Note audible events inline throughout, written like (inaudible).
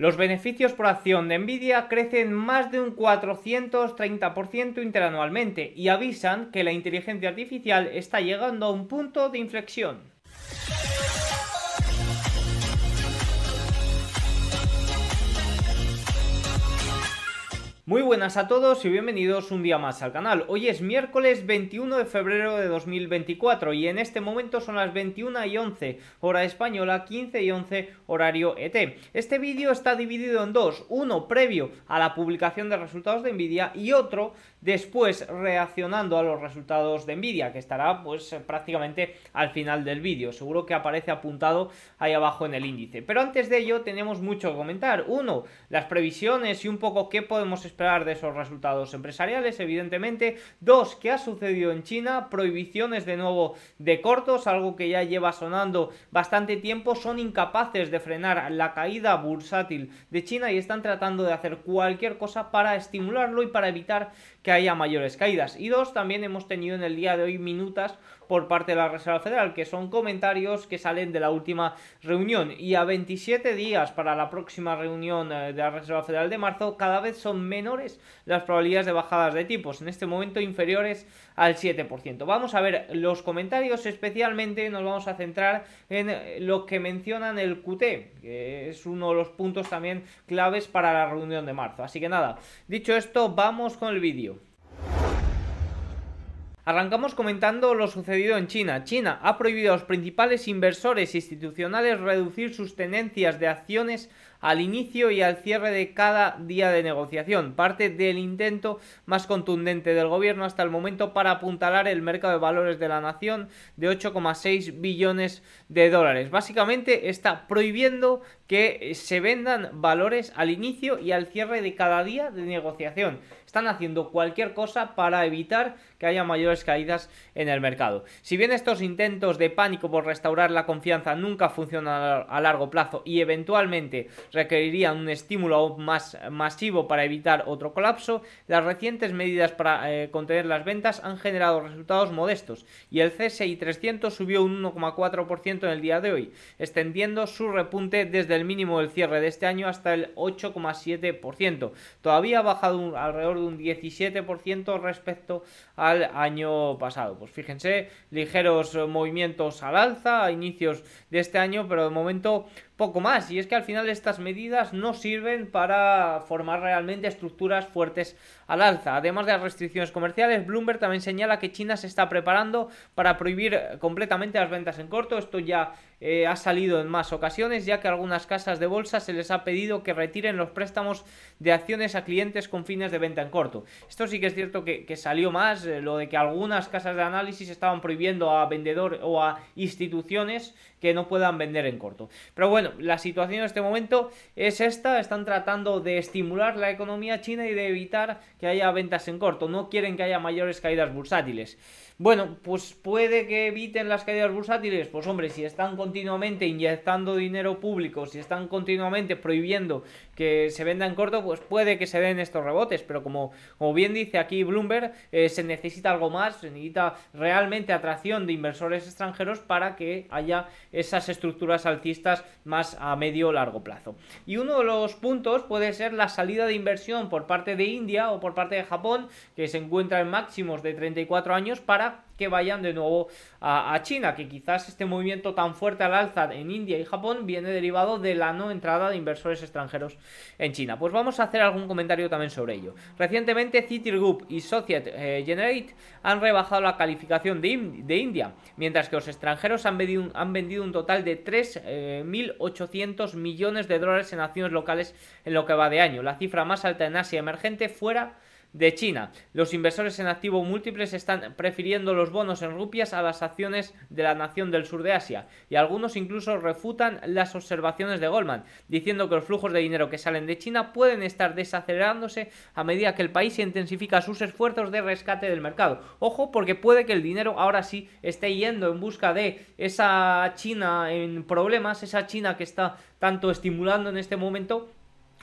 Los beneficios por acción de Nvidia crecen más de un 430% interanualmente y avisan que la inteligencia artificial está llegando a un punto de inflexión. Muy buenas a todos y bienvenidos un día más al canal. Hoy es miércoles 21 de febrero de 2024 y en este momento son las 21 y 11 hora española, 15 y 11 horario ET. Este vídeo está dividido en dos, uno previo a la publicación de resultados de Nvidia y otro después reaccionando a los resultados de Nvidia, que estará pues prácticamente al final del vídeo. Seguro que aparece apuntado ahí abajo en el índice. Pero antes de ello tenemos mucho que comentar. Uno, las previsiones y un poco qué podemos esperar de esos resultados empresariales, evidentemente. Dos, qué ha sucedido en China, prohibiciones de nuevo de cortos, algo que ya lleva sonando bastante tiempo. Son incapaces de frenar la caída bursátil de China y están tratando de hacer cualquier cosa para estimularlo y para evitar que haya mayores caídas. Y dos, también hemos tenido en el día de hoy minutas por parte de la Reserva Federal, que son comentarios que salen de la última reunión. Y a 27 días para la próxima reunión eh, de la Reserva Federal de marzo, cada vez son menores las probabilidades de bajadas de tipos, en este momento inferiores al 7%. Vamos a ver los comentarios, especialmente nos vamos a centrar en eh, lo que mencionan el QT, que es uno de los puntos también claves para la reunión de marzo. Así que nada, dicho esto, vamos con el vídeo. Arrancamos comentando lo sucedido en China. China ha prohibido a los principales inversores institucionales reducir sus tenencias de acciones al inicio y al cierre de cada día de negociación, parte del intento más contundente del gobierno hasta el momento para apuntalar el mercado de valores de la nación de 8,6 billones de dólares. Básicamente está prohibiendo que se vendan valores al inicio y al cierre de cada día de negociación. Están haciendo cualquier cosa para evitar que haya mayores caídas en el mercado. Si bien estos intentos de pánico por restaurar la confianza nunca funcionan a largo plazo y eventualmente requerirían un estímulo aún más masivo para evitar otro colapso, las recientes medidas para eh, contener las ventas han generado resultados modestos y el CSI 300 subió un 1,4% en el día de hoy, extendiendo su repunte desde el mínimo del cierre de este año hasta el 8,7%. Todavía ha bajado alrededor un 17% respecto al año pasado. Pues fíjense, ligeros movimientos al alza a inicios de este año, pero de momento poco más. Y es que al final estas medidas no sirven para formar realmente estructuras fuertes al alza. Además de las restricciones comerciales, Bloomberg también señala que China se está preparando para prohibir completamente las ventas en corto. Esto ya eh, ha salido en más ocasiones, ya que a algunas casas de bolsa se les ha pedido que retiren los préstamos de acciones a clientes con fines de venta en corto. Esto sí que es cierto que, salió más, eh, lo de que algunas casas de análisis estaban prohibiendo a vendedores o a instituciones que no puedan vender en corto. Pero bueno, la situación en este momento es esta, están tratando de estimular la economía china y de evitar que haya ventas en corto, no quieren que haya mayores caídas bursátiles. Bueno, pues puede que eviten las caídas bursátiles. Pues hombre, si están continuamente inyectando dinero público, si están continuamente prohibiendo que se venda en corto, pues puede que se den estos rebotes. Pero como, como bien dice aquí Bloomberg, eh, se necesita algo más, se necesita realmente atracción de inversores extranjeros para que haya esas estructuras alcistas más a medio largo plazo. Y uno de los puntos puede ser la salida de inversión por parte de India o por parte de Japón, que se encuentra en máximos de 34 años para que vayan de nuevo a, China, que quizás este movimiento tan fuerte al alza en India y Japón viene derivado de la no entrada de inversores extranjeros en China. Pues vamos a hacer algún comentario también sobre ello. Recientemente Citigroup y Societe eh, Generate han rebajado la calificación de, India, mientras que los extranjeros han vendido, un total de 3.800 eh, millones de dólares en acciones locales en lo que va de año, la cifra más alta en Asia emergente fuera de China. Los inversores en activo múltiples están prefiriendo los bonos en rupias a las acciones de la nación del sur de Asia y algunos incluso refutan las observaciones de Goldman, diciendo que los flujos de dinero que salen de China pueden estar desacelerándose a medida que el país intensifica sus esfuerzos de rescate del mercado. Ojo porque puede que el dinero ahora sí esté yendo en busca de esa China en problemas, esa China que está tanto estimulando en este momento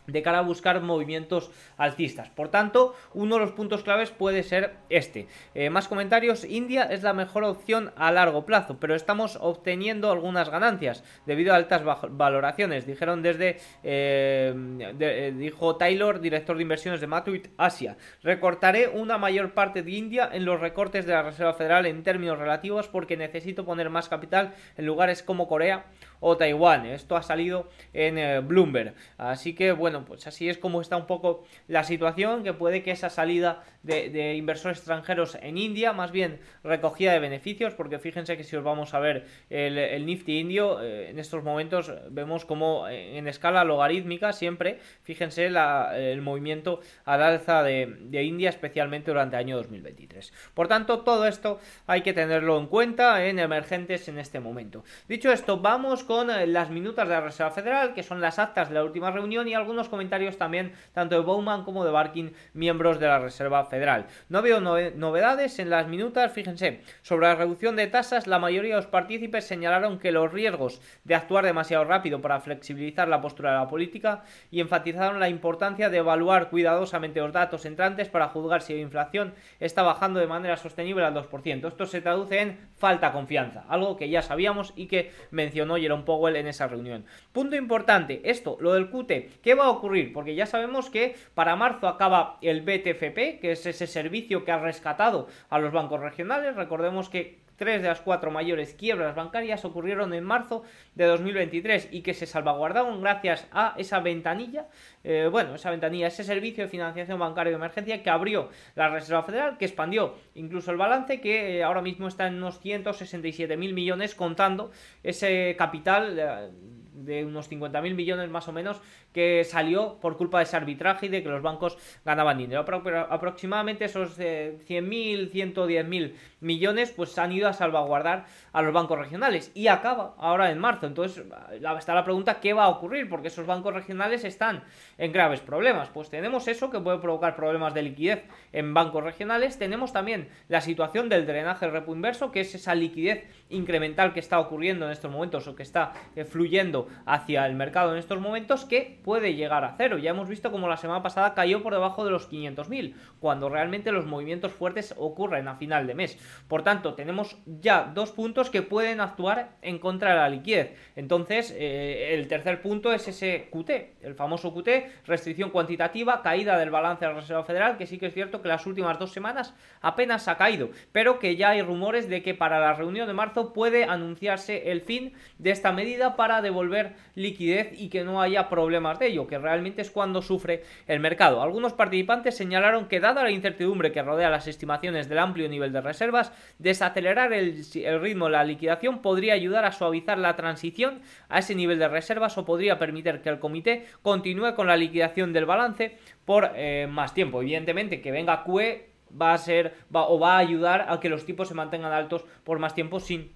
de cara a buscar movimientos alcistas. Por tanto, uno de los puntos claves puede ser este. Eh, más comentarios, India es la mejor opción a largo plazo, pero estamos obteniendo algunas ganancias debido a altas valoraciones, dijeron desde, eh, eh, dijo Taylor, director de inversiones de Matuit Asia. Recortaré una mayor parte de India en los recortes de la Reserva Federal en términos relativos porque necesito poner más capital en lugares como Corea o Taiwán. Esto ha salido en eh, Bloomberg. Así que bueno, pues así es como está un poco la situación, que puede que esa salida de, inversores extranjeros en India, más bien recogida de beneficios, porque fíjense que si os vamos a ver el, Nifty indio, eh, en estos momentos vemos como eh, en escala logarítmica siempre, fíjense el movimiento al alza de, de India, especialmente durante el año 2023. Por tanto, todo esto hay que tenerlo en cuenta en emergentes en este momento. Dicho esto, vamos con eh, las minutas de la Reserva Federal, que son las actas de la última reunión y algunos comentarios también tanto de Bowman como de Barkin, miembros de la Reserva Federal. No veo novedades en las minutas, fíjense, sobre la reducción de tasas, la mayoría de los partícipes señalaron que los riesgos de actuar demasiado rápido para flexibilizar la postura de la política y enfatizaron la importancia de evaluar cuidadosamente los datos entrantes para juzgar si la inflación está bajando de manera sostenible al 2%. Esto se traduce en falta confianza, algo que ya sabíamos y que mencionó Jerome Powell en esa reunión. Punto importante, esto, lo del QT, ¿qué va a ocurrir? Porque ya sabemos que para marzo acaba el BTFP, que es ese servicio que ha rescatado a los bancos regionales. Recordemos que tres de las cuatro mayores quiebras bancarias ocurrieron en marzo de 2023 y que se salvaguardaron gracias a esa ventanilla, eh, bueno, esa ventanilla, ese servicio de financiación bancaria de emergencia que abrió la Reserva Federal, que expandió incluso el balance, que eh, ahora mismo está en unos 167 mil millones, contando ese capital. Eh, de unos 50.000 millones más o menos que salió por culpa de ese arbitraje y de que los bancos ganaban dinero. Pero aproximadamente esos 100.000, 110.000 millones pues han ido a salvaguardar a los bancos regionales y acaba ahora en marzo. Entonces está la pregunta qué va a ocurrir porque esos bancos regionales están en graves problemas. Pues tenemos eso que puede provocar problemas de liquidez en bancos regionales. Tenemos también la situación del drenaje repo inverso que es esa liquidez incremental que está ocurriendo en estos momentos o que está eh, fluyendo hacia el mercado en estos momentos que puede llegar a cero. Ya hemos visto como la semana pasada cayó por debajo de los 500.000 cuando realmente los movimientos fuertes ocurren a final de mes. Por tanto, tenemos ya dos puntos que pueden actuar en contra de la liquidez. Entonces, eh, el tercer punto es ese QT, el famoso QT, restricción cuantitativa, caída del balance de la Reserva Federal, que sí que es cierto que las últimas dos semanas apenas ha caído, pero que ya hay rumores de que para la reunión de marzo puede anunciarse el fin de esta medida para devolver liquidez y que no haya problemas que realmente es cuando sufre el mercado. Algunos participantes señalaron que dada la incertidumbre que rodea las estimaciones del amplio nivel de reservas, desacelerar el, ritmo de la liquidación podría ayudar a suavizar la transición a ese nivel de reservas o podría permitir que el comité continúe con la liquidación del balance por eh, más tiempo. Evidentemente que venga QE va a ser va, o va a ayudar a que los tipos se mantengan altos por más tiempo sin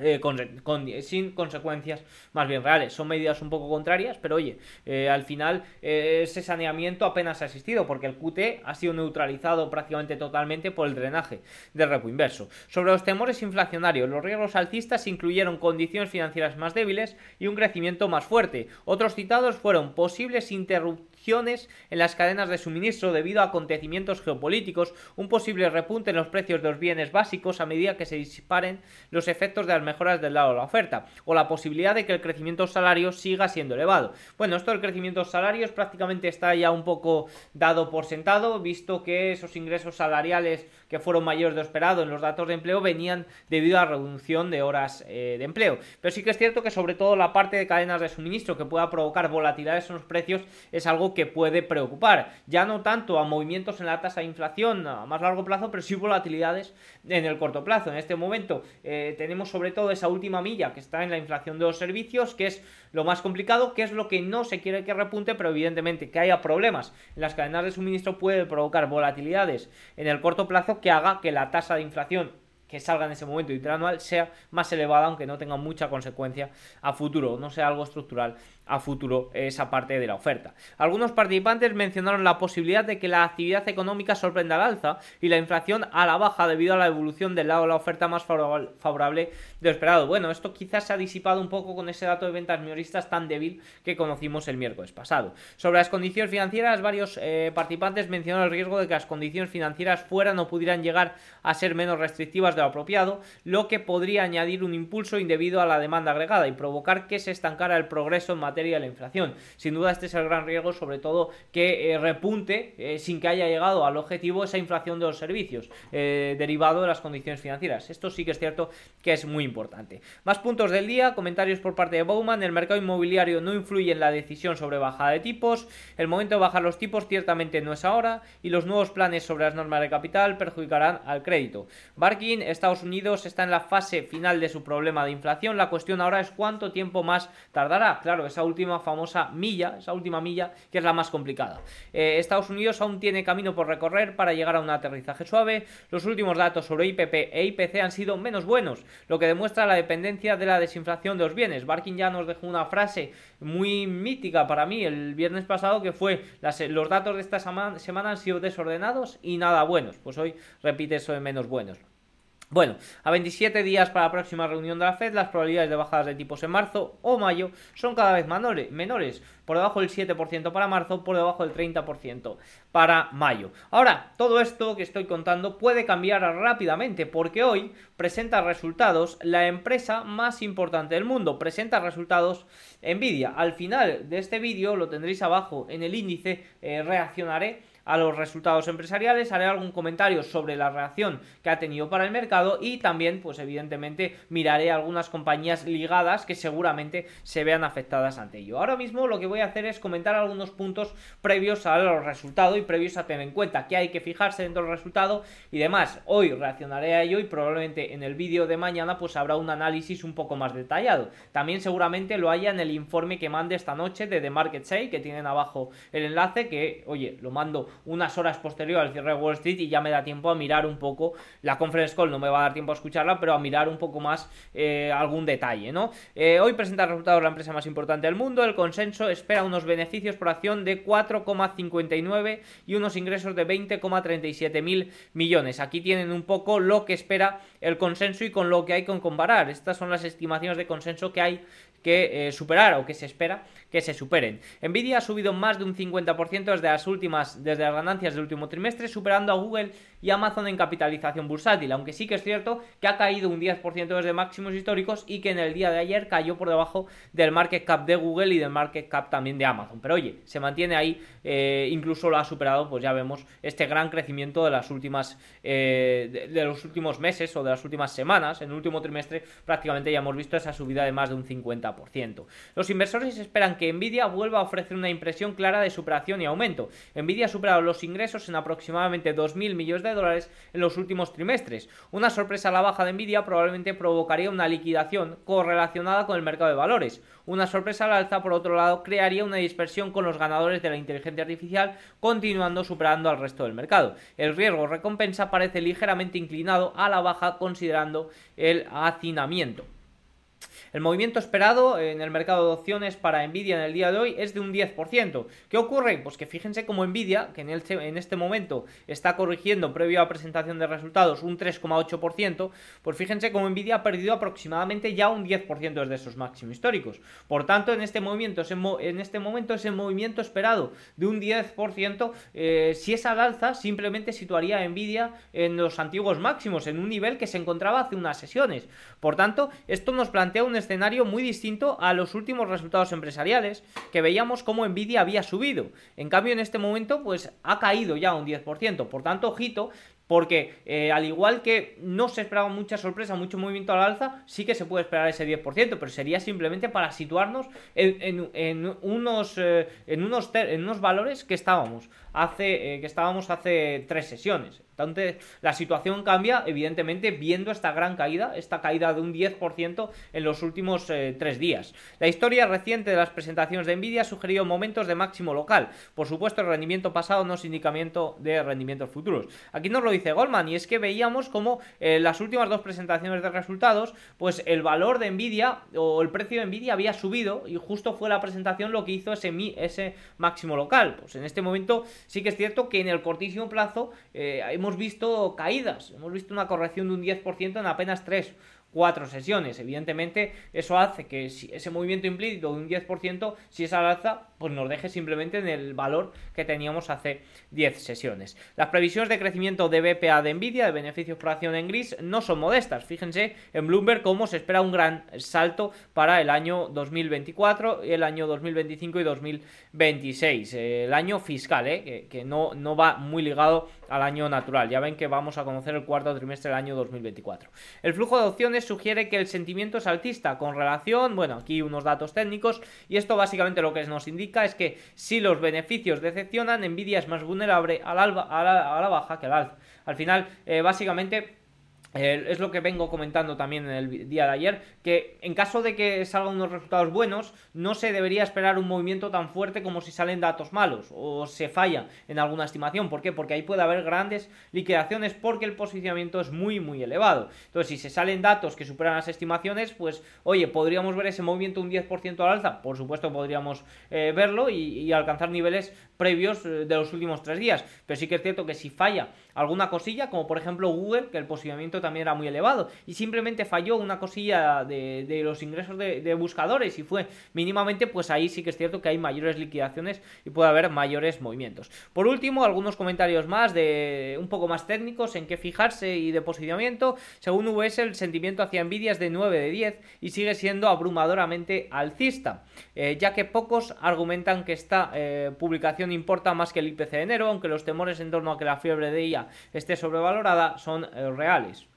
eh, sin consecuencias más bien reales. Son medidas un poco contrarias, pero oye, eh, al final eh, ese saneamiento apenas ha existido porque el QT ha sido neutralizado prácticamente totalmente por el drenaje del repo inverso. Sobre los temores inflacionarios, los riesgos alcistas incluyeron condiciones financieras más débiles y un crecimiento más fuerte. Otros citados fueron posibles interrupciones en las cadenas de suministro debido a acontecimientos geopolíticos, un posible repunte en los precios de los bienes básicos a medida que se disparen los efectos de las mejoras del lado de la oferta, o la posibilidad de que el crecimiento salario siga siendo elevado. Bueno, esto del crecimiento salarios prácticamente está ya un poco dado por sentado, visto que esos ingresos salariales que fueron mayores de esperado en los datos de empleo venían debido a reducción de horas eh, de empleo. Pero sí que es cierto que sobre todo la parte de cadenas de suministro que pueda provocar volatilidades en los precios es algo que puede preocupar. Ya no tanto a movimientos en la tasa de inflación a más largo plazo, pero sí volatilidades en el corto plazo. En este momento eh, tenemos sobre todo esa última milla que está en la inflación de los servicios, que es lo más complicado, que es lo que no se quiere que repunte, pero evidentemente que haya problemas en las cadenas de suministro puede provocar volatilidades en el corto plazo que haga que la tasa de inflación que salga en ese momento interanual sea más elevada, aunque no tenga mucha consecuencia a futuro, no sea algo estructural a futuro esa parte de la oferta. Algunos participantes mencionaron la posibilidad de que la actividad económica sorprenda al alza y la inflación a la baja debido a la evolución del lado de la oferta más favorable de lo esperado. Bueno, esto quizás se ha disipado un poco con ese dato de ventas minoristas tan débil que conocimos el miércoles pasado. Sobre las condiciones financieras, varios eh, participantes mencionaron el riesgo de que las condiciones financieras fueran o pudieran llegar a ser menos restrictivas de lo apropiado, lo que podría añadir un impulso indebido a la demanda agregada y provocar que se estancara el progreso en materia de la inflación. Sin duda este es el gran riesgo, sobre todo que eh, repunte eh, sin que haya llegado al objetivo esa inflación de los servicios eh, derivado de las condiciones financieras. Esto sí que es cierto que es muy importante. Más puntos del día, comentarios por parte de Bowman, el mercado inmobiliario no influye en la decisión sobre bajada de tipos, el momento de bajar los tipos ciertamente no es ahora y los nuevos planes sobre las normas de capital perjudicarán al crédito. Barkin, Estados Unidos está en la fase final de su problema de inflación, la cuestión ahora es cuánto tiempo más tardará. Claro, esa última famosa milla, esa última milla que es la más complicada. Eh, Estados Unidos aún tiene camino por recorrer para llegar a un aterrizaje suave. Los últimos datos sobre IPP e IPC han sido menos buenos, lo que demuestra la dependencia de la desinflación de los bienes. Barkin ya nos dejó una frase muy mítica para mí el viernes pasado que fue los datos de esta semana han sido desordenados y nada buenos. Pues hoy repite eso de menos buenos. Bueno, a 27 días para la próxima reunión de la Fed, las probabilidades de bajadas de tipos en marzo o mayo son cada vez menores, por debajo del 7% para marzo, por debajo del 30% para mayo. Ahora, todo esto que estoy contando puede cambiar rápidamente, porque hoy presenta resultados la empresa más importante del mundo, presenta resultados Nvidia. Al final de este vídeo, lo tendréis abajo en el índice, eh, reaccionaré a los resultados empresariales, haré algún comentario sobre la reacción que ha tenido para el mercado y también, pues evidentemente, miraré algunas compañías ligadas que seguramente se vean afectadas ante ello. Ahora mismo lo que voy a hacer es comentar algunos puntos previos a los resultados y previos a tener en cuenta que hay que fijarse dentro del resultado y demás. Hoy reaccionaré a ello y probablemente en el vídeo de mañana pues habrá un análisis un poco más detallado. También seguramente lo haya en el informe que mande esta noche de The Market Say, que tienen abajo el enlace, que oye, lo mando unas horas posterior al cierre de Wall Street y ya me da tiempo a mirar un poco la conference call, no me va a dar tiempo a escucharla, pero a mirar un poco más eh, algún detalle, ¿no? Eh, hoy presenta resultados la empresa más importante del mundo, el consenso espera unos beneficios por acción de 4,59 y unos ingresos de 20,37 mil millones. Aquí tienen un poco lo que espera el consenso y con lo que hay que comparar. Estas son las estimaciones de consenso que hay que eh, superar o que se espera que se superen. Nvidia ha subido más de un 50% desde las últimas, desde las ganancias del último trimestre, superando a Google y Amazon en capitalización bursátil, aunque sí que es cierto que ha caído un 10% desde máximos históricos y que en el día de ayer cayó por debajo del market cap de Google y del market cap también de Amazon. Pero oye, se mantiene ahí, eh, incluso lo ha superado, pues ya vemos este gran crecimiento de las últimas eh, de, los últimos meses o de las últimas semanas. En el último trimestre prácticamente ya hemos visto esa subida de más de un 50%. Los inversores esperan que Nvidia vuelva a ofrecer una impresión clara de superación y aumento. Nvidia ha superado los ingresos en aproximadamente 2.000 millones de dólares en los últimos trimestres. Una sorpresa a la baja de Nvidia probablemente provocaría una liquidación correlacionada con el mercado de valores. Una sorpresa al alza, por otro lado, crearía una dispersión con los ganadores de la inteligencia artificial, continuando superando al resto del mercado. El riesgo recompensa parece ligeramente inclinado a la baja considerando el hacinamiento. El movimiento esperado en el mercado de opciones para Nvidia en el día de hoy es de un 10%. ¿Qué ocurre? Pues que fíjense como Nvidia, que en, este momento está corrigiendo previo a presentación de resultados un 3,8%, pues fíjense como Nvidia ha perdido aproximadamente ya un 10% desde esos máximos históricos. Por tanto, en este, movimiento, en este momento ese movimiento esperado de un 10%, eh, si es al alza, simplemente situaría a Nvidia en los antiguos máximos, en un nivel que se encontraba hace unas sesiones. Por tanto, esto nos plantea un muy distinto a los últimos resultados empresariales que veíamos como Nvidia había subido. En cambio, en este momento, pues ha caído ya un 10%. Por tanto, ojito, porque eh, al igual que no se esperaba mucha sorpresa, mucho movimiento al alza, sí que se puede esperar ese 10%, pero sería simplemente para situarnos en, unos, eh, en, unos, en unos valores que estábamos hace, eh, que estábamos hace tres sesiones. Entonces, la situación cambia, evidentemente, viendo esta gran caída, esta caída de un 10% en los últimos eh, tres días. La historia reciente de las presentaciones de Nvidia ha sugerido momentos de máximo local. Por supuesto, el rendimiento pasado no es indicamiento de rendimientos futuros. Aquí nos lo dice Goldman, y es que veíamos como en las últimas dos presentaciones de resultados, pues el valor de Nvidia o el precio de Nvidia había subido y justo fue la presentación lo que hizo ese, ese máximo local. Pues en este momento sí que es cierto que en el cortísimo plazo eh, hemos visto caídas, hemos visto una corrección de un 10% en apenas 3 cuatro sesiones. Evidentemente, eso hace que si ese movimiento implícito de un 10%, si es al alza, pues nos deje simplemente en el valor que teníamos hace 10 sesiones. Las previsiones de crecimiento de BPA de Nvidia, de beneficios por acción en gris, no son modestas. Fíjense en Bloomberg cómo se espera un gran salto para el año 2024, el año 2025 y 2026. El año fiscal, ¿eh? que, no, no va muy ligado al año natural. Ya ven que vamos a conocer el cuarto trimestre del año 2024. El flujo de opciones sugiere que el sentimiento es altista con relación, bueno, aquí unos datos técnicos, y esto básicamente lo que nos indica es que si los beneficios decepcionan, Nvidia es más vulnerable a la, a la, baja que al alza. Al final, eh, básicamente es lo que vengo comentando también en el día de ayer, que en caso de que salgan unos resultados buenos, no se debería esperar un movimiento tan fuerte como si salen datos malos o se falla en alguna estimación. ¿Por qué? Porque ahí puede haber grandes liquidaciones porque el posicionamiento es muy, muy elevado. Entonces, si se salen datos que superan las estimaciones, pues, oye, ¿podríamos ver ese movimiento un 10% al alza? Por supuesto, podríamos eh, verlo y, alcanzar niveles previos eh, de los últimos tres días. Pero sí que es cierto que si falla alguna cosilla, como por ejemplo Google, que el posicionamiento también era muy elevado, y simplemente falló una cosilla de, los ingresos de, buscadores y fue mínimamente, pues ahí sí que es cierto que hay mayores liquidaciones y puede haber mayores movimientos. Por último, algunos comentarios más de un poco más técnicos en qué fijarse y de posicionamiento. Según VS, el sentimiento hacia Nvidia es de 9 de 10 y sigue siendo abrumadoramente alcista, eh, ya que pocos argumentan que esta eh, publicación importa más que el IPC de enero, aunque los temores en torno a que la fiebre de ella esté sobrevalorada son eh, reales.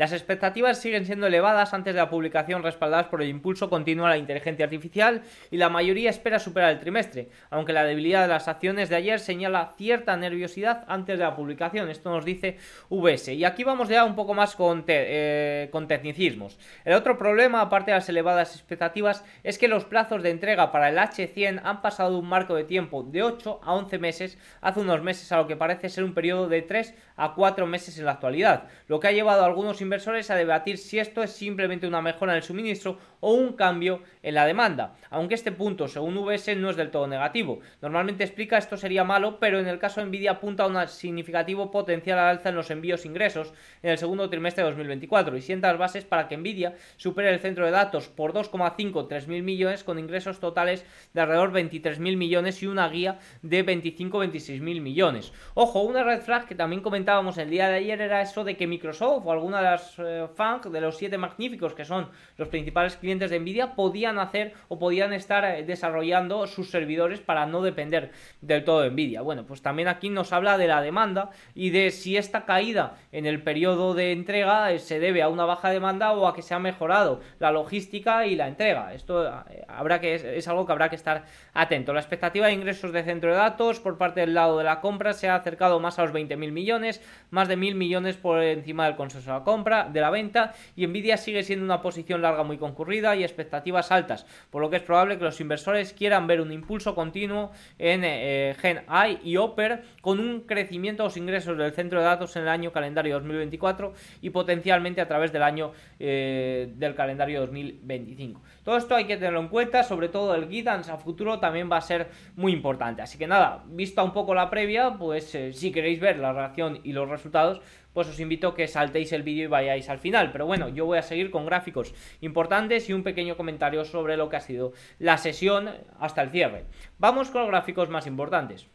Las expectativas siguen siendo elevadas antes de la publicación respaldadas por el impulso continuo a la inteligencia artificial y la mayoría espera superar el trimestre, aunque la debilidad de las acciones de ayer señala cierta nerviosidad antes de la publicación. Esto nos dice VS. Y aquí vamos ya un poco más con, eh, con tecnicismos. El otro problema, aparte de las elevadas expectativas, es que los plazos de entrega para el H100 han pasado un marco de tiempo de 8 a 11 meses hace unos meses a lo que parece ser un periodo de 3 a 4 meses en la actualidad, lo que ha llevado a algunos inversores a debatir si esto es simplemente una mejora en el suministro o un cambio en la demanda, aunque este punto, según VS, no es del todo negativo. Normalmente explica esto sería malo, pero en el caso de Nvidia apunta a un significativo potencial al alza en los envíos ingresos en el segundo trimestre de 2024 y sienta las bases para que Nvidia supere el centro de datos por 2,5 mil millones con ingresos totales de alrededor 23.000 millones y una guía de 25-26 mil millones. Ojo, una red flag que también el día de ayer era eso de que Microsoft o alguna de las eh, de los siete magníficos que son los principales clientes de Nvidia podían hacer o podían estar eh, desarrollando sus servidores para no depender del todo de Nvidia. Bueno, pues también aquí nos habla de la demanda y de si esta caída en el periodo de entrega eh, se debe a una baja demanda o a que se ha mejorado la logística y la entrega. Esto habrá que es, algo que habrá que estar atento. La expectativa de ingresos de centro de datos por parte del lado de la compra se ha acercado más a los 20.000 millones, más de 1.000 millones por encima del consenso de la compra de la venta y Nvidia sigue siendo una posición larga muy concurrida y expectativas altas, por lo que es probable que los inversores quieran ver un impulso continuo en eh, Gen I y Oper con un crecimiento de los ingresos del centro de datos en el año calendario 2024 y potencialmente a través del año eh, del calendario 2025. Todo esto hay que tenerlo en cuenta, sobre todo el guidance a futuro también va a ser muy importante. Así que nada, vista un poco la previa, pues eh, si queréis ver la reacción y los resultados, pues os invito a que saltéis el vídeo y vayáis al final. Pero bueno, yo voy a seguir con gráficos importantes y un pequeño comentario sobre lo que ha sido la sesión hasta el cierre. Vamos con los gráficos más importantes.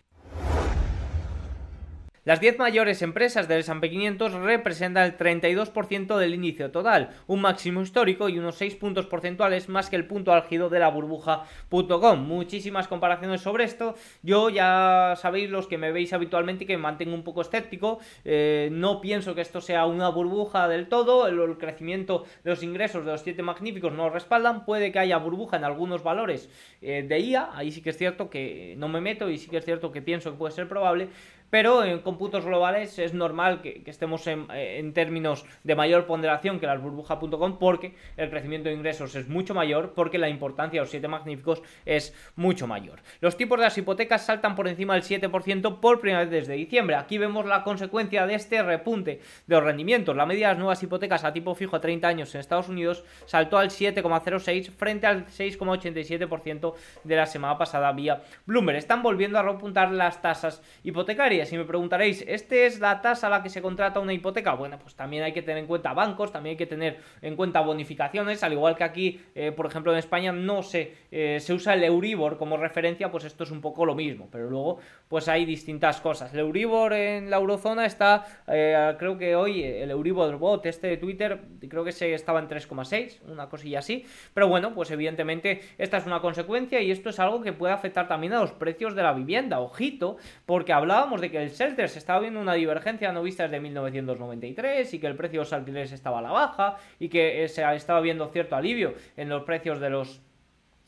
Las 10 mayores empresas del S&P 500 representan el 32% del índice total, un máximo histórico y unos 6 puntos porcentuales más que el punto álgido de la burbuja.com. Muchísimas comparaciones sobre esto. Yo ya sabéis los que me veis habitualmente que me mantengo un poco escéptico. Eh, no pienso que esto sea una burbuja del todo. El, crecimiento de los ingresos de los 7 magníficos no lo respaldan. Puede que haya burbuja en algunos valores eh, de IA. Ahí sí que es cierto que no me meto y sí que es cierto que pienso que puede ser probable pero en cómputos globales es normal que, estemos en, términos de mayor ponderación que las burbuja.com porque el crecimiento de ingresos es mucho mayor, porque la importancia de los siete magníficos es mucho mayor. Los tipos de las hipotecas saltan por encima del 7% por primera vez desde diciembre. Aquí vemos la consecuencia de este repunte de los rendimientos. La media de las nuevas hipotecas a tipo fijo a 30 años en Estados Unidos saltó al 7,06 frente al 6,87% de la semana pasada vía Bloomberg. Están volviendo a repuntar las tasas hipotecarias. Y me preguntaréis, ¿esta es la tasa a la que se contrata una hipoteca? Bueno, pues también hay que tener en cuenta bancos, también hay que tener en cuenta bonificaciones, al igual que aquí, eh, por ejemplo, en España no se, eh, se usa el Euribor como referencia, pues esto es un poco lo mismo, pero luego pues hay distintas cosas. El Euribor en la eurozona está, eh, creo que hoy el Euribor bot este de Twitter, creo que se estaba en 3,6, una cosilla así, pero bueno, pues evidentemente esta es una consecuencia y esto es algo que puede afectar también a los precios de la vivienda, ojito, porque hablábamos de que el shelter se estaba viendo una divergencia no vista desde 1993 y que el precio de los alquileres estaba a la baja y que eh, se estaba viendo cierto alivio en los precios de los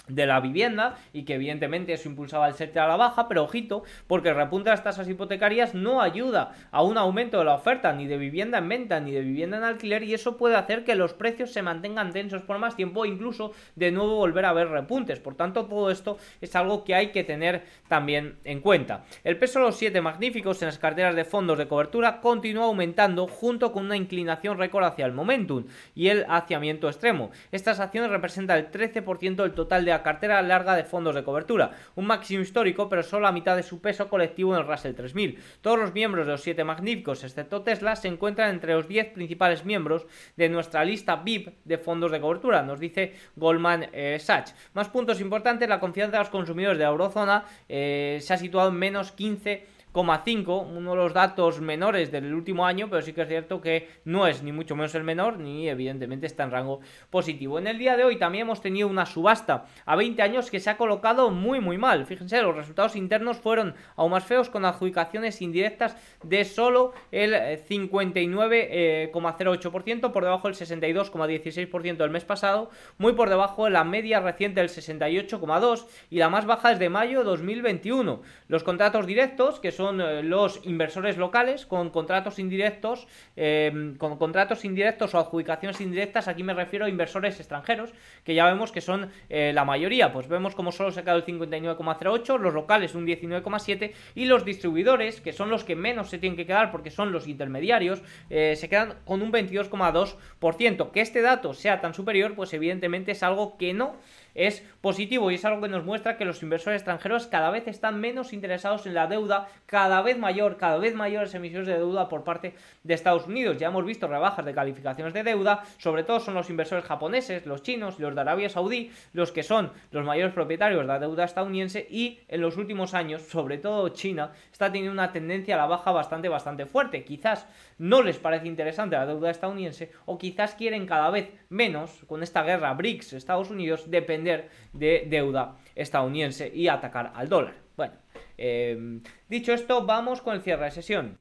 de la vivienda y que evidentemente eso impulsaba el sector a la baja, pero ojito, porque el repunte de las tasas hipotecarias no ayuda a un aumento de la oferta ni de vivienda en venta ni de vivienda en alquiler y eso puede hacer que los precios se mantengan tensos por más tiempo e incluso de nuevo volver a ver repuntes. Por tanto, todo esto es algo que hay que tener también en cuenta. El peso de los siete magníficos en las carteras de fondos de cobertura continúa aumentando junto con una inclinación récord hacia el momentum y el haciamiento extremo. Estas acciones representan el 13% del total de cartera larga de fondos de cobertura, un máximo histórico, pero solo la mitad de su peso colectivo en el Russell 3000. Todos los miembros de los 7 magníficos, excepto Tesla, se encuentran entre los 10 principales miembros de nuestra lista VIP de fondos de cobertura, nos dice Goldman eh, Sachs. Más puntos importantes, la confianza de los consumidores de la eurozona eh, se ha situado en menos 15 uno de los datos menores del último año, pero sí que es cierto que no es ni mucho menos el menor, ni evidentemente está en rango positivo. En el día de hoy también hemos tenido una subasta a 20 años que se ha colocado muy muy mal. Fíjense, los resultados internos fueron aún más feos con adjudicaciones indirectas de solo el 59,08% por debajo del 62,16% del mes pasado, muy por debajo de la media reciente del 68,2% y la más baja es de mayo de 2021. Los contratos directos, que son eh, los inversores locales con contratos indirectos, eh, con contratos indirectos o adjudicaciones indirectas, aquí me refiero a inversores extranjeros, que ya vemos que son eh, la mayoría, pues vemos como solo se ha quedado el 59,08, los locales un 19,7 y los distribuidores, que son los que menos se tienen que quedar porque son los intermediarios, se quedan con un 22,2%. Que este dato sea tan superior, pues evidentemente es algo que no es positivo y es algo que nos muestra que los inversores extranjeros cada vez están menos interesados en la deuda, cada vez mayor, cada vez mayores emisiones de deuda por parte de Estados Unidos. Ya hemos visto rebajas de calificaciones de deuda, sobre todo son los inversores japoneses, los chinos, los de Arabia Saudí, los que son los mayores propietarios de la deuda estadounidense y en los últimos años, sobre todo China, está teniendo una tendencia a la baja bastante, bastante fuerte. Quizás no les parece interesante la deuda estadounidense o quizás quieren cada vez menos, con esta guerra BRICS, Estados Unidos, depender de deuda estadounidense y atacar al dólar. Bueno, eh, dicho esto, vamos con el cierre de sesión.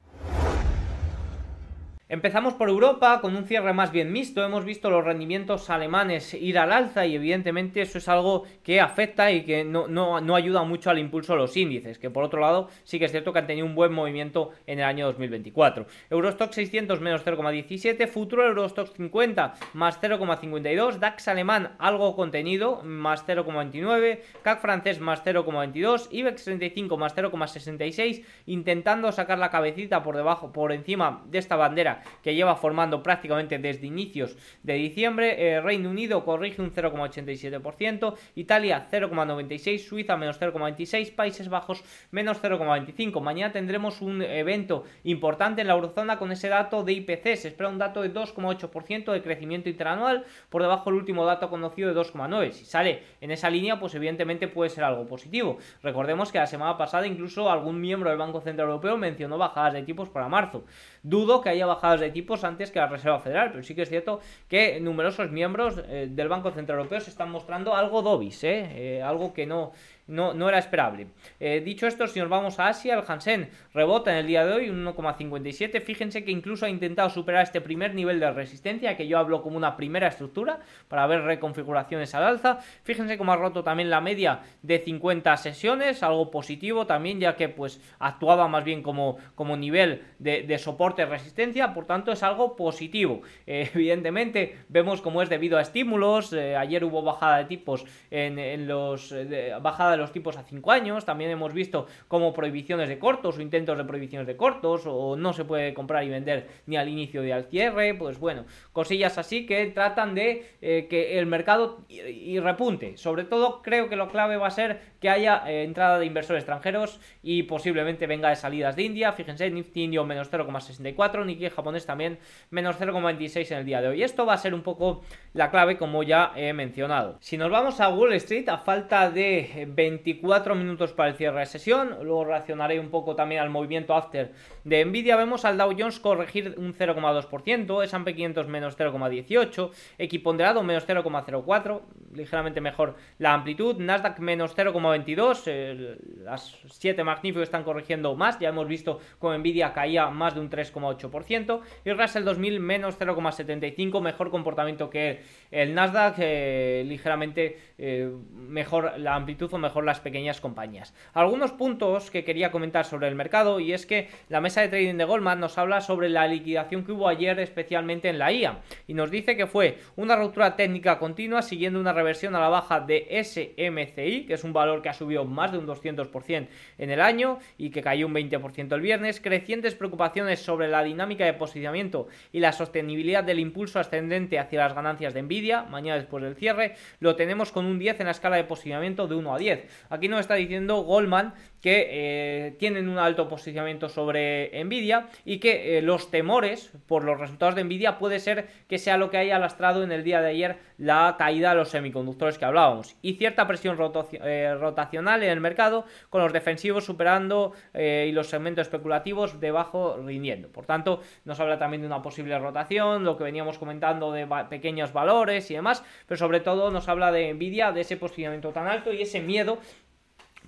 Empezamos por Europa con un cierre más bien mixto. Hemos visto los rendimientos alemanes ir al alza y evidentemente eso es algo que afecta y que no, no, ayuda mucho al impulso de los índices, que por otro lado sí que es cierto que han tenido un buen movimiento en el año 2024. Eurostock 600 menos 0,17, Futuro Eurostock 50 más 0,52, DAX alemán algo contenido más 0,29, CAC francés más 0,22, IBEX 35 más 0,66, intentando sacar la cabecita por debajo, por encima de esta bandera que lleva formando prácticamente desde inicios de diciembre. Eh, Reino Unido corrige un 0,87%, Italia 0,96%, Suiza menos 0,26%, Países Bajos menos 0,25%. Mañana tendremos un evento importante en la eurozona con ese dato de IPC. Se espera un dato de 2,8% de crecimiento interanual, por debajo del último dato conocido de 2,9%. Si sale en esa línea, pues evidentemente puede ser algo positivo. Recordemos que la semana pasada incluso algún miembro del Banco Central Europeo mencionó bajadas de tipos para marzo. Dudo que haya de tipos antes que la Reserva Federal, pero sí que es cierto que numerosos miembros eh, del Banco Central Europeo se están mostrando algo dobis, eh, eh, algo que no, no, no era esperable. Eh, dicho esto, si nos vamos a Asia, el Hansen rebota en el día de hoy un 1,57. Fíjense que incluso ha intentado superar este primer nivel de resistencia, que yo hablo como una primera estructura, para ver reconfiguraciones al alza. Fíjense cómo ha roto también la media de 50 sesiones, algo positivo también, ya que pues actuaba más bien como, como nivel de, soporte-resistencia, por tanto es algo positivo. Eh, evidentemente vemos cómo es debido a estímulos, eh, ayer hubo bajada de tipos en, los... bajada los tipos a 5 años, también hemos visto como prohibiciones de cortos o intentos de prohibiciones de cortos, o no se puede comprar y vender ni al inicio ni al cierre, pues bueno, cosillas así que tratan de eh, que el mercado y, repunte. Sobre todo creo que lo clave va a ser que haya eh, entrada de inversores extranjeros y posiblemente venga de salidas de India. Fíjense, Nifty indio menos 0,64, Nikkei japonés también menos 0,26 en el día de hoy. Esto va a ser un poco la clave como ya he mencionado. Si nos vamos a Wall Street, a falta de 24 minutos para el cierre de sesión, luego reaccionaré un poco también al movimiento after de Nvidia, vemos al Dow Jones corregir un 0,2%, S&P 500 menos 0,18, equiponderado menos 0,04, ligeramente mejor la amplitud, Nasdaq menos 0,22, las 7 magníficos están corrigiendo más, ya hemos visto como Nvidia caía más de un 3,8%, y Russell 2000 menos 0,75, mejor comportamiento que el Nasdaq, eh, ligeramente eh, mejor la amplitud o mejor las pequeñas compañías. Algunos puntos que quería comentar sobre el mercado y es que la mesa de trading de Goldman nos habla sobre la liquidación que hubo ayer especialmente en la IA y nos dice que fue una ruptura técnica continua siguiendo una reversión a la baja de SMCI, que es un valor que ha subido más de un 200% en el año y que cayó un 20% el viernes, crecientes preocupaciones sobre la dinámica de posicionamiento y la sostenibilidad del impulso ascendente hacia las ganancias de Nvidia, mañana después del cierre, lo tenemos con un 10 en la escala de posicionamiento de 1 a 10. Aquí nos está diciendo Goldman que eh, tienen un alto posicionamiento sobre Nvidia y que eh, los temores por los resultados de Nvidia puede ser que sea lo que haya lastrado en el día de ayer la caída de los semiconductores que hablábamos y cierta presión eh, rotacional en el mercado con los defensivos superando y los segmentos especulativos debajo rindiendo. Por tanto, nos habla también de una posible rotación, lo que veníamos comentando de pequeños valores y demás, pero sobre todo nos habla de Nvidia, de ese posicionamiento tan alto y ese miedo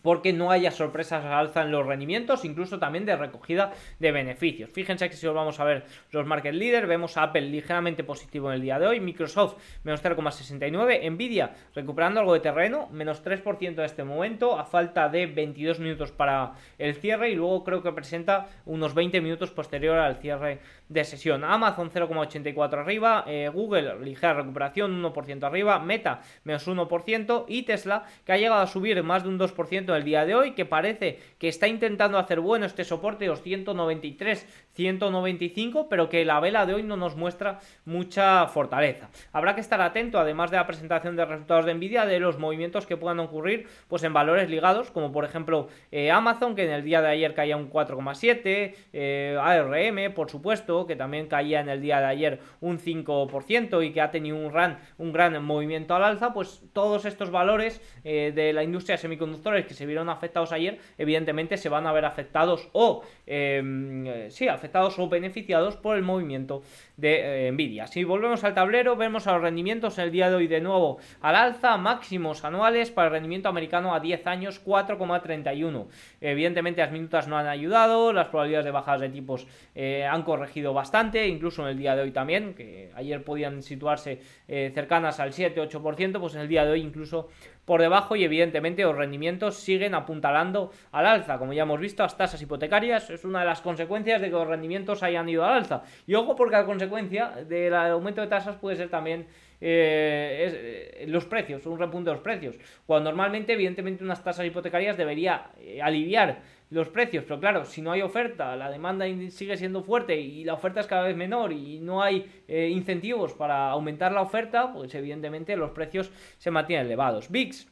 porque no haya sorpresas al alza en los rendimientos, incluso también de recogida de beneficios. Fíjense que si os vamos a ver los market leaders, vemos a Apple ligeramente positivo en el día de hoy, Microsoft menos 0,69, Nvidia recuperando algo de terreno, menos 3% en este momento, a falta de 22 minutos para el cierre y luego creo que presenta unos 20 minutos posterior al cierre de sesión. Amazon 0,84 arriba, eh, Google ligera recuperación 1% arriba, Meta menos 1% y Tesla que ha llegado a subir más de un 2% el día de hoy, que parece que está intentando hacer bueno este soporte de los 193, 195, pero que la vela de hoy no nos muestra mucha fortaleza. Habrá que estar atento, además de la presentación de resultados de Nvidia, de los movimientos que puedan ocurrir pues en valores ligados, como por ejemplo eh, Amazon, que en el día de ayer caía un 4,7, eh, ARM, por supuesto, que también caía en el día de ayer un 5% y que ha tenido un, un gran movimiento al alza, pues todos estos valores eh, de la industria de semiconductores que se vieron afectados ayer, evidentemente se van a ver afectados o, eh, sí, afectados o beneficiados por el movimiento de eh, Nvidia. Si volvemos al tablero, vemos a los rendimientos el día de hoy de nuevo al alza, máximos anuales para el rendimiento americano a 10 años, 4,31. Evidentemente las minutas no han ayudado, las probabilidades de bajadas de tipos eh, han corregido bastante, incluso en el día de hoy también, que ayer podían situarse cercanas al 7-8%, pues en el día de hoy incluso por debajo y evidentemente los rendimientos siguen apuntalando al alza. Como ya hemos visto, las tasas hipotecarias es una de las consecuencias de que los rendimientos hayan ido al alza. Y ojo porque la consecuencia del aumento de tasas puede ser también eh, eh, los precios, un repunte de los precios. Cuando normalmente, evidentemente, unas tasas hipotecarias debería eh, aliviar los precios, pero claro, si no hay oferta, la demanda sigue siendo fuerte y la oferta es cada vez menor y no hay incentivos para aumentar la oferta, pues evidentemente los precios se mantienen elevados. VIX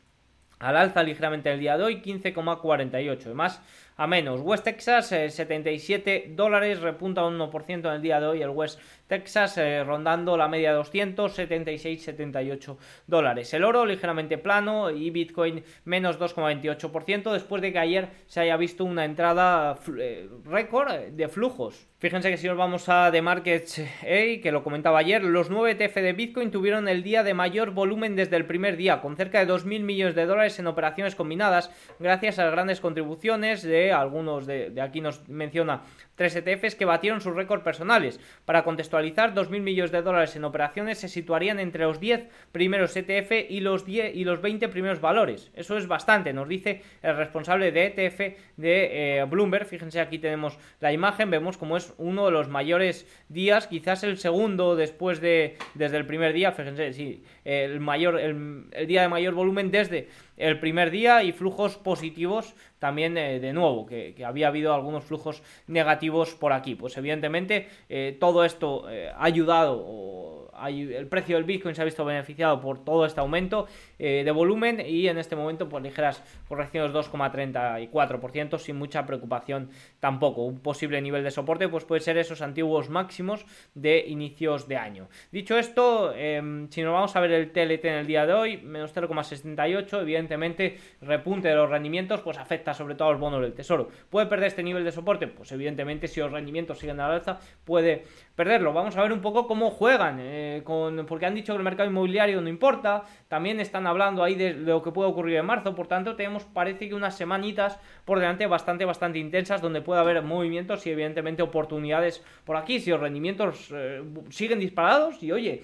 al alza ligeramente el día de hoy, 15,48. Más a menos. West Texas, 77 eh, dólares, repunta un 1% en el día de hoy el West Texas, eh, rondando la media de 276-78 dólares. El oro ligeramente plano y Bitcoin menos 2,28% después de que ayer se haya visto una entrada eh, récord de flujos. Fíjense que si nos vamos a The Markets A, que lo comentaba ayer, los 9 ETF de Bitcoin tuvieron el día de mayor volumen desde el primer día, con cerca de 2.000 millones de dólares en operaciones combinadas, gracias a las grandes contribuciones de algunos de, aquí nos menciona tres ETFs que batieron sus récords personales. Para contextualizar, 2.000 millones de dólares en operaciones se situarían entre los 10 primeros ETF y los, 10, y los 20 primeros valores. Eso es bastante, nos dice el responsable de ETF de eh, Bloomberg. Fíjense, aquí tenemos la imagen, vemos como es uno de los mayores días, quizás el segundo después de, desde el primer día, fíjense, sí, el, mayor, el día de mayor volumen desde el primer día y flujos positivos también eh, de nuevo, que, había habido algunos flujos negativos por aquí. Pues evidentemente eh, todo esto eh, ha ayudado el precio del Bitcoin se ha visto beneficiado por todo este aumento eh, de volumen y en este momento pues ligeras correcciones 2,34% sin mucha preocupación tampoco. Un posible nivel de soporte pues puede ser esos antiguos máximos de inicios de año. Dicho esto, em, si nos vamos a ver el TLT en el día de hoy, menos 0,68, evidentemente repunte de los rendimientos pues afecta sobre todo a los bonos del tesoro. ¿Puede perder este nivel de soporte? Pues evidentemente si los rendimientos siguen a la alza puede perderlo. Vamos a ver un poco cómo juegan, eh, con, porque han dicho que el mercado inmobiliario no importa, también están hablando ahí de lo que puede ocurrir en marzo, por tanto tenemos parece que unas semanitas por delante bastante, bastante intensas donde puede haber movimientos y evidentemente oportunidades por aquí, si los rendimientos eh, siguen disparados y oye,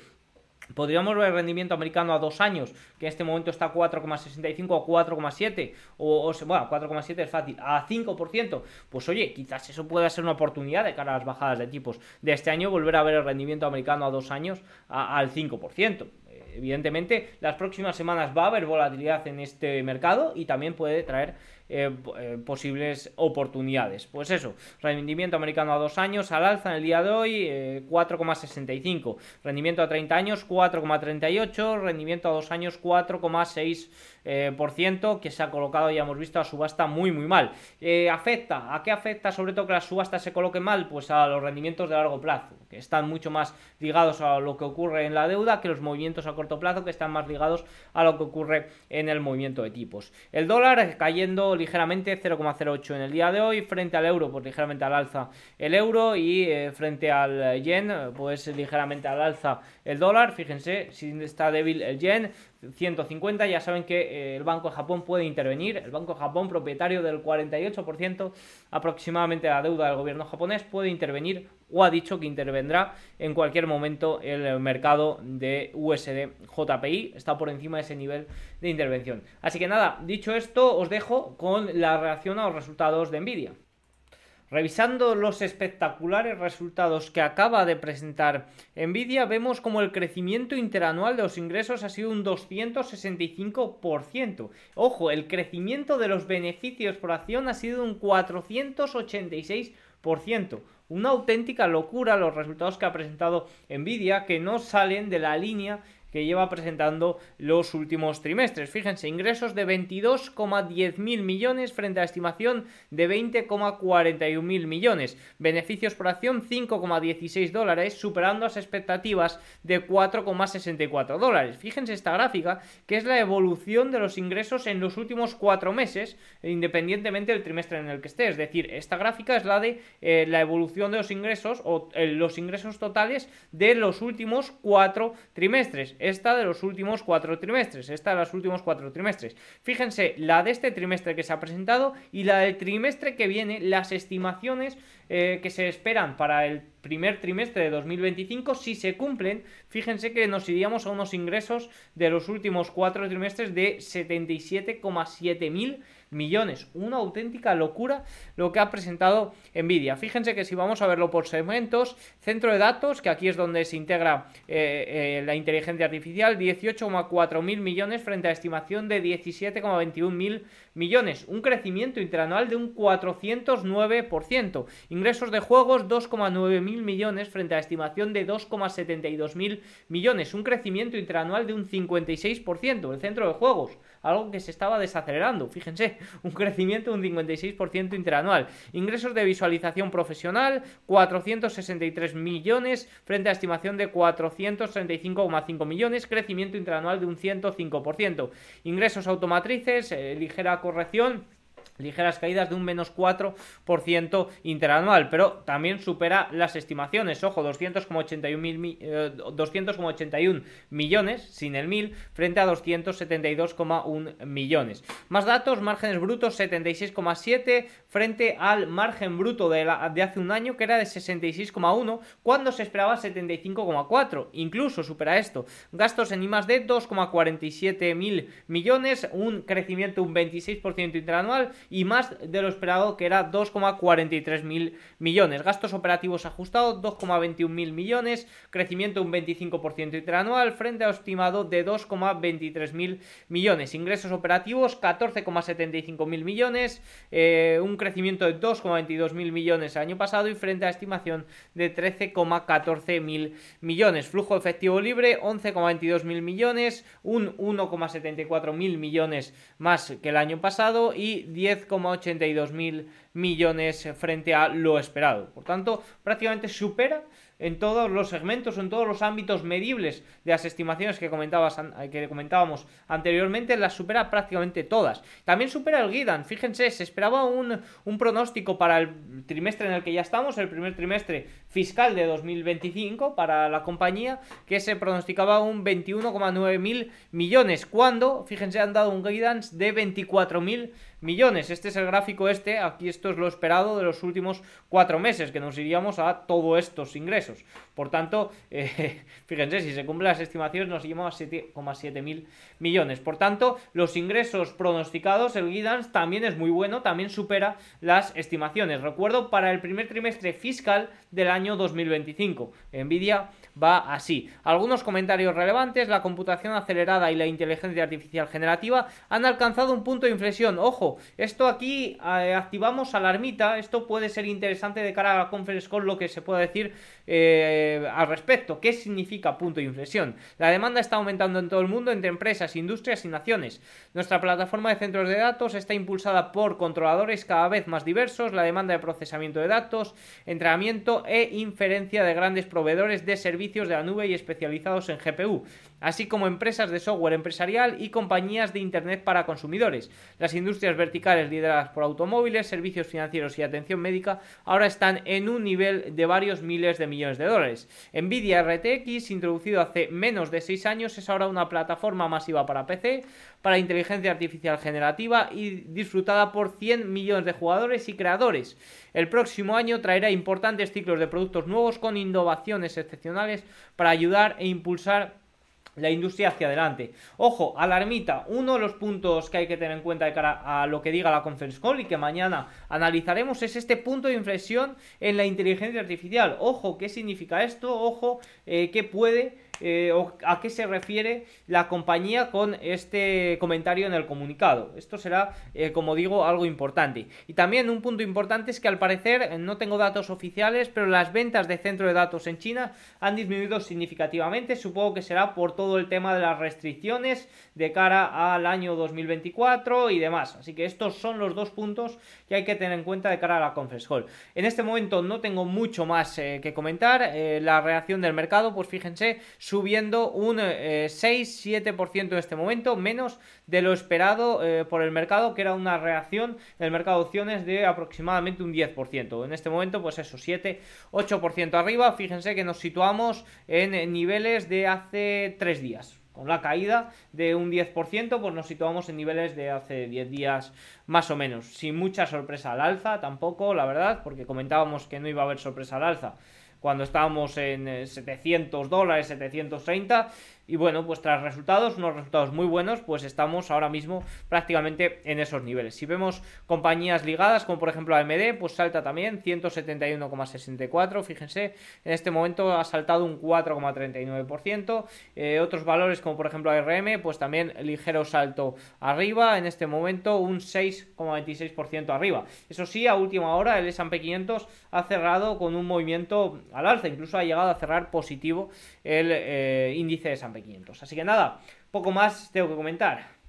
Podríamos ver el rendimiento americano a dos años, que en este momento está a 4,65 o 4,7, o, o, bueno, 4,7 es fácil, a 5%, pues oye, quizás eso pueda ser una oportunidad de cara a las bajadas de tipos. De este año, volver a ver el rendimiento americano a dos años al 5% evidentemente las próximas semanas va a haber volatilidad en este mercado y también puede traer eh, eh, posibles oportunidades. Pues eso, rendimiento americano a dos años al alza en el día de hoy 4,65, eh, rendimiento a 30 años 4,38, rendimiento a dos años 4,6%. por ciento, que se ha colocado, ya hemos visto, a subasta muy muy mal. ¿Afecta? ¿A qué afecta sobre todo que las subastas se coloquen mal? Pues a los rendimientos de largo plazo, que están mucho más ligados a lo que ocurre en la deuda que los movimientos a corto plazo, que están más ligados a lo que ocurre en el movimiento de tipos. El dólar cayendo ligeramente 0,08 en el día de hoy, frente al euro pues ligeramente al alza el euro y eh, frente al yen pues ligeramente al alza el dólar, fíjense si está débil el yen 150, ya saben que eh, el Banco de Japón puede intervenir, el Banco de Japón propietario del 48% aproximadamente de la deuda del gobierno japonés puede intervenir o ha dicho que intervendrá en cualquier momento el mercado de USD JPI, está por encima de ese nivel de intervención. Así que nada, dicho esto, os dejo con la reacción a los resultados de Nvidia. Revisando los espectaculares resultados que acaba de presentar Nvidia, vemos como el crecimiento interanual de los ingresos ha sido un 265%. Ojo, el crecimiento de los beneficios por acción ha sido un 486%. Una auténtica locura los resultados que ha presentado Nvidia que no salen de la línea que lleva presentando los últimos trimestres. Fíjense, ingresos de 22,10 mil millones frente a estimación de 20,41 mil millones. Beneficios por acción 5,16 dólares, superando las expectativas de 4,64 dólares. Fíjense esta gráfica, que es la evolución de los ingresos en los últimos cuatro meses, independientemente del trimestre en el que esté. Es decir, esta gráfica es la de eh, la evolución de los ingresos o eh, los ingresos totales de los últimos cuatro trimestres esta de los últimos cuatro trimestres, esta de los últimos cuatro trimestres. Fíjense, la de este trimestre que se ha presentado y la del trimestre que viene, las estimaciones eh, que se esperan para el primer trimestre de 2025, si se cumplen, fíjense que nos iríamos a unos ingresos de los últimos cuatro trimestres de 77,7 mil millones. Una auténtica locura lo que ha presentado Nvidia. Fíjense que si vamos a verlo por segmentos, centro de datos, que aquí es donde se integra eh, eh, la inteligencia artificial, 18,4 mil millones frente a estimación de 17,21 mil millones. Un crecimiento interanual de un 409%. Ingresos de juegos, 2,9 mil millones frente a estimación de 2,72 mil millones. Un crecimiento interanual de un 56%. El centro de juegos algo que se estaba desacelerando. Fíjense, (laughs) un crecimiento de un 56% interanual. Ingresos de visualización profesional, 463 millones frente a estimación de 435,5 millones, crecimiento interanual de un 105%. Ingresos automatrices, eh, ligera corrección ligeras caídas de un menos 4% interanual, pero también supera las estimaciones, ojo, 200,81 eh, millones sin el 1000 frente a 272,1 millones. Más datos, márgenes brutos 76,7 frente al margen bruto de, de hace un año que era de 66,1 cuando se esperaba 75,4, incluso supera esto. Gastos en I de 2,47 mil millones, un crecimiento un 26% interanual y más de lo esperado que era 2,43 mil millones. Gastos operativos ajustados 2,21 mil millones, crecimiento un 25% interanual frente a estimado de 2,23 mil millones. Ingresos operativos 14,75 mil millones, eh, un crecimiento de 2,22 mil millones el año pasado y frente a estimación de 13,14 mil millones. Flujo efectivo libre 11,22 mil millones, un 1,74 mil millones más que el año pasado y 10 10,82 mil millones frente a lo esperado. Por tanto, prácticamente supera en todos los segmentos, en todos los ámbitos medibles de las estimaciones que, comentabas, que comentábamos anteriormente, las supera prácticamente todas. También supera el Guidan, fíjense, se esperaba un, un pronóstico para el trimestre en el que ya estamos, el primer trimestre fiscal de 2025 para la compañía, que se pronosticaba un 21,9 mil millones, cuando, fíjense, han dado un guidance de 24 mil millones. Este es el gráfico este, aquí esto es lo esperado de los últimos cuatro meses, que nos iríamos a todos estos ingresos. Por tanto, (laughs) eh, fíjense, si se cumplen las estimaciones nos iríamos a 7,7 mil millones. Por tanto, los ingresos pronosticados, el guidance también es muy bueno, también supera las estimaciones. Recuerdo, para el primer trimestre fiscal del año 2025. Nvidia va así. Algunos comentarios relevantes, la computación acelerada y la inteligencia artificial generativa han alcanzado un punto de inflexión. Ojo, esto aquí eh, activamos alarmita, esto puede ser interesante de cara a la conference call lo que se pueda decir eh, al respecto. ¿Qué significa punto de inflexión? La demanda está aumentando en todo el mundo entre empresas, industrias y naciones. Nuestra plataforma de centros de datos está impulsada por controladores cada vez más diversos, la demanda de procesamiento de datos, entrenamiento e inferencia de grandes proveedores de servicios de la nube y especializados en GPU, así como empresas de software empresarial y compañías de Internet para consumidores. Las industrias verticales lideradas por automóviles, servicios financieros y atención médica ahora están en un nivel de varios miles de millones de dólares. Nvidia RTX, introducido hace menos de 6 años, es ahora una plataforma masiva para PC, para inteligencia artificial generativa y disfrutada por 100 millones de jugadores y creadores. El próximo año traerá importantes ciclos de productos nuevos con innovaciones excepcionales para ayudar e impulsar la industria hacia adelante. Ojo, alarmita, uno de los puntos que hay que tener en cuenta de cara a lo que diga la Conference Call y que mañana analizaremos es este punto de inflexión en la inteligencia artificial. Ojo, ¿qué significa esto? Ojo, eh, ¿qué puede eh, o a qué se refiere la compañía con este comentario en el comunicado. Esto será, eh, como digo, algo importante. Y también un punto importante es que al parecer, eh, no tengo datos oficiales, pero las ventas de centro de datos en China han disminuido significativamente. Supongo que será por todo el tema de las restricciones de cara al año 2024 y demás. Así que estos son los dos puntos que hay que tener en cuenta de cara a la Conference Call. En este momento no tengo mucho más que comentar. la reacción del mercado, pues fíjense, subiendo un 6-7% eh, en este momento, menos de lo esperado eh, por el mercado, que era una reacción del mercado de opciones de aproximadamente un 10%. En este momento, pues eso, 7-8% arriba. Fíjense que nos situamos en niveles de hace 3 días. Con la caída de un 10%, pues nos situamos en niveles de hace 10 días más o menos. Sin mucha sorpresa al alza, tampoco, la verdad, porque comentábamos que no iba a haber sorpresa al alza cuando estábamos en 700 eh, dólares, 730 y bueno, pues tras resultados, unos resultados muy buenos, pues estamos ahora mismo prácticamente en esos niveles. Si vemos compañías ligadas, como por ejemplo AMD, pues salta también 171,64. Fíjense, en este momento ha saltado un 4,39%. Eh, otros valores, como por ejemplo ARM, pues también ligero salto arriba. En este momento un 6,26% arriba. Eso sí, a última hora el S&P 500 ha cerrado con un movimiento al alza, incluso ha llegado a cerrar positivo el eh, índice de S&P 500. Así que nada, poco más tengo que comentar.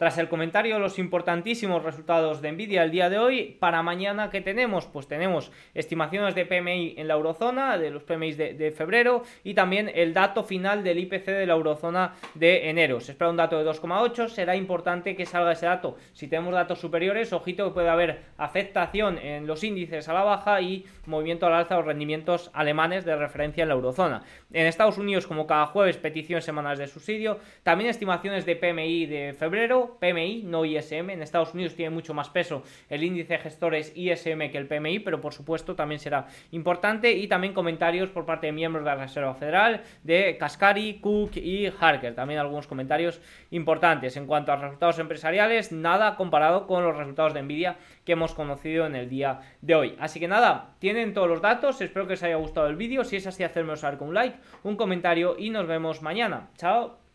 Tras el comentario los importantísimos resultados de Nvidia el día de hoy, para mañana ¿qué tenemos? Pues tenemos estimaciones de PMI en la eurozona, de los PMI de, febrero y también el dato final del IPC de la eurozona de enero. Se espera un dato de 2,8, será importante que salga ese dato. Si tenemos datos superiores, ojito que puede haber afectación en los índices a la baja y movimiento al alza de los rendimientos alemanes de referencia en la eurozona. En Estados Unidos, como cada jueves, peticiones semanales de subsidio, también estimaciones de PMI de febrero, PMI, no ISM. En Estados Unidos tiene mucho más peso el índice de gestores ISM que el PMI, pero por supuesto también será importante. Y también comentarios por parte de miembros de la Reserva Federal, de Cascari, Cook y Harker. También algunos comentarios importantes. En cuanto a resultados empresariales, nada comparado con los resultados de Nvidia que hemos conocido en el día de hoy. Así que nada, tienen todos los datos. Espero que os haya gustado el vídeo. Si es así, hacerme saber con un like, un comentario y nos vemos mañana. Chao.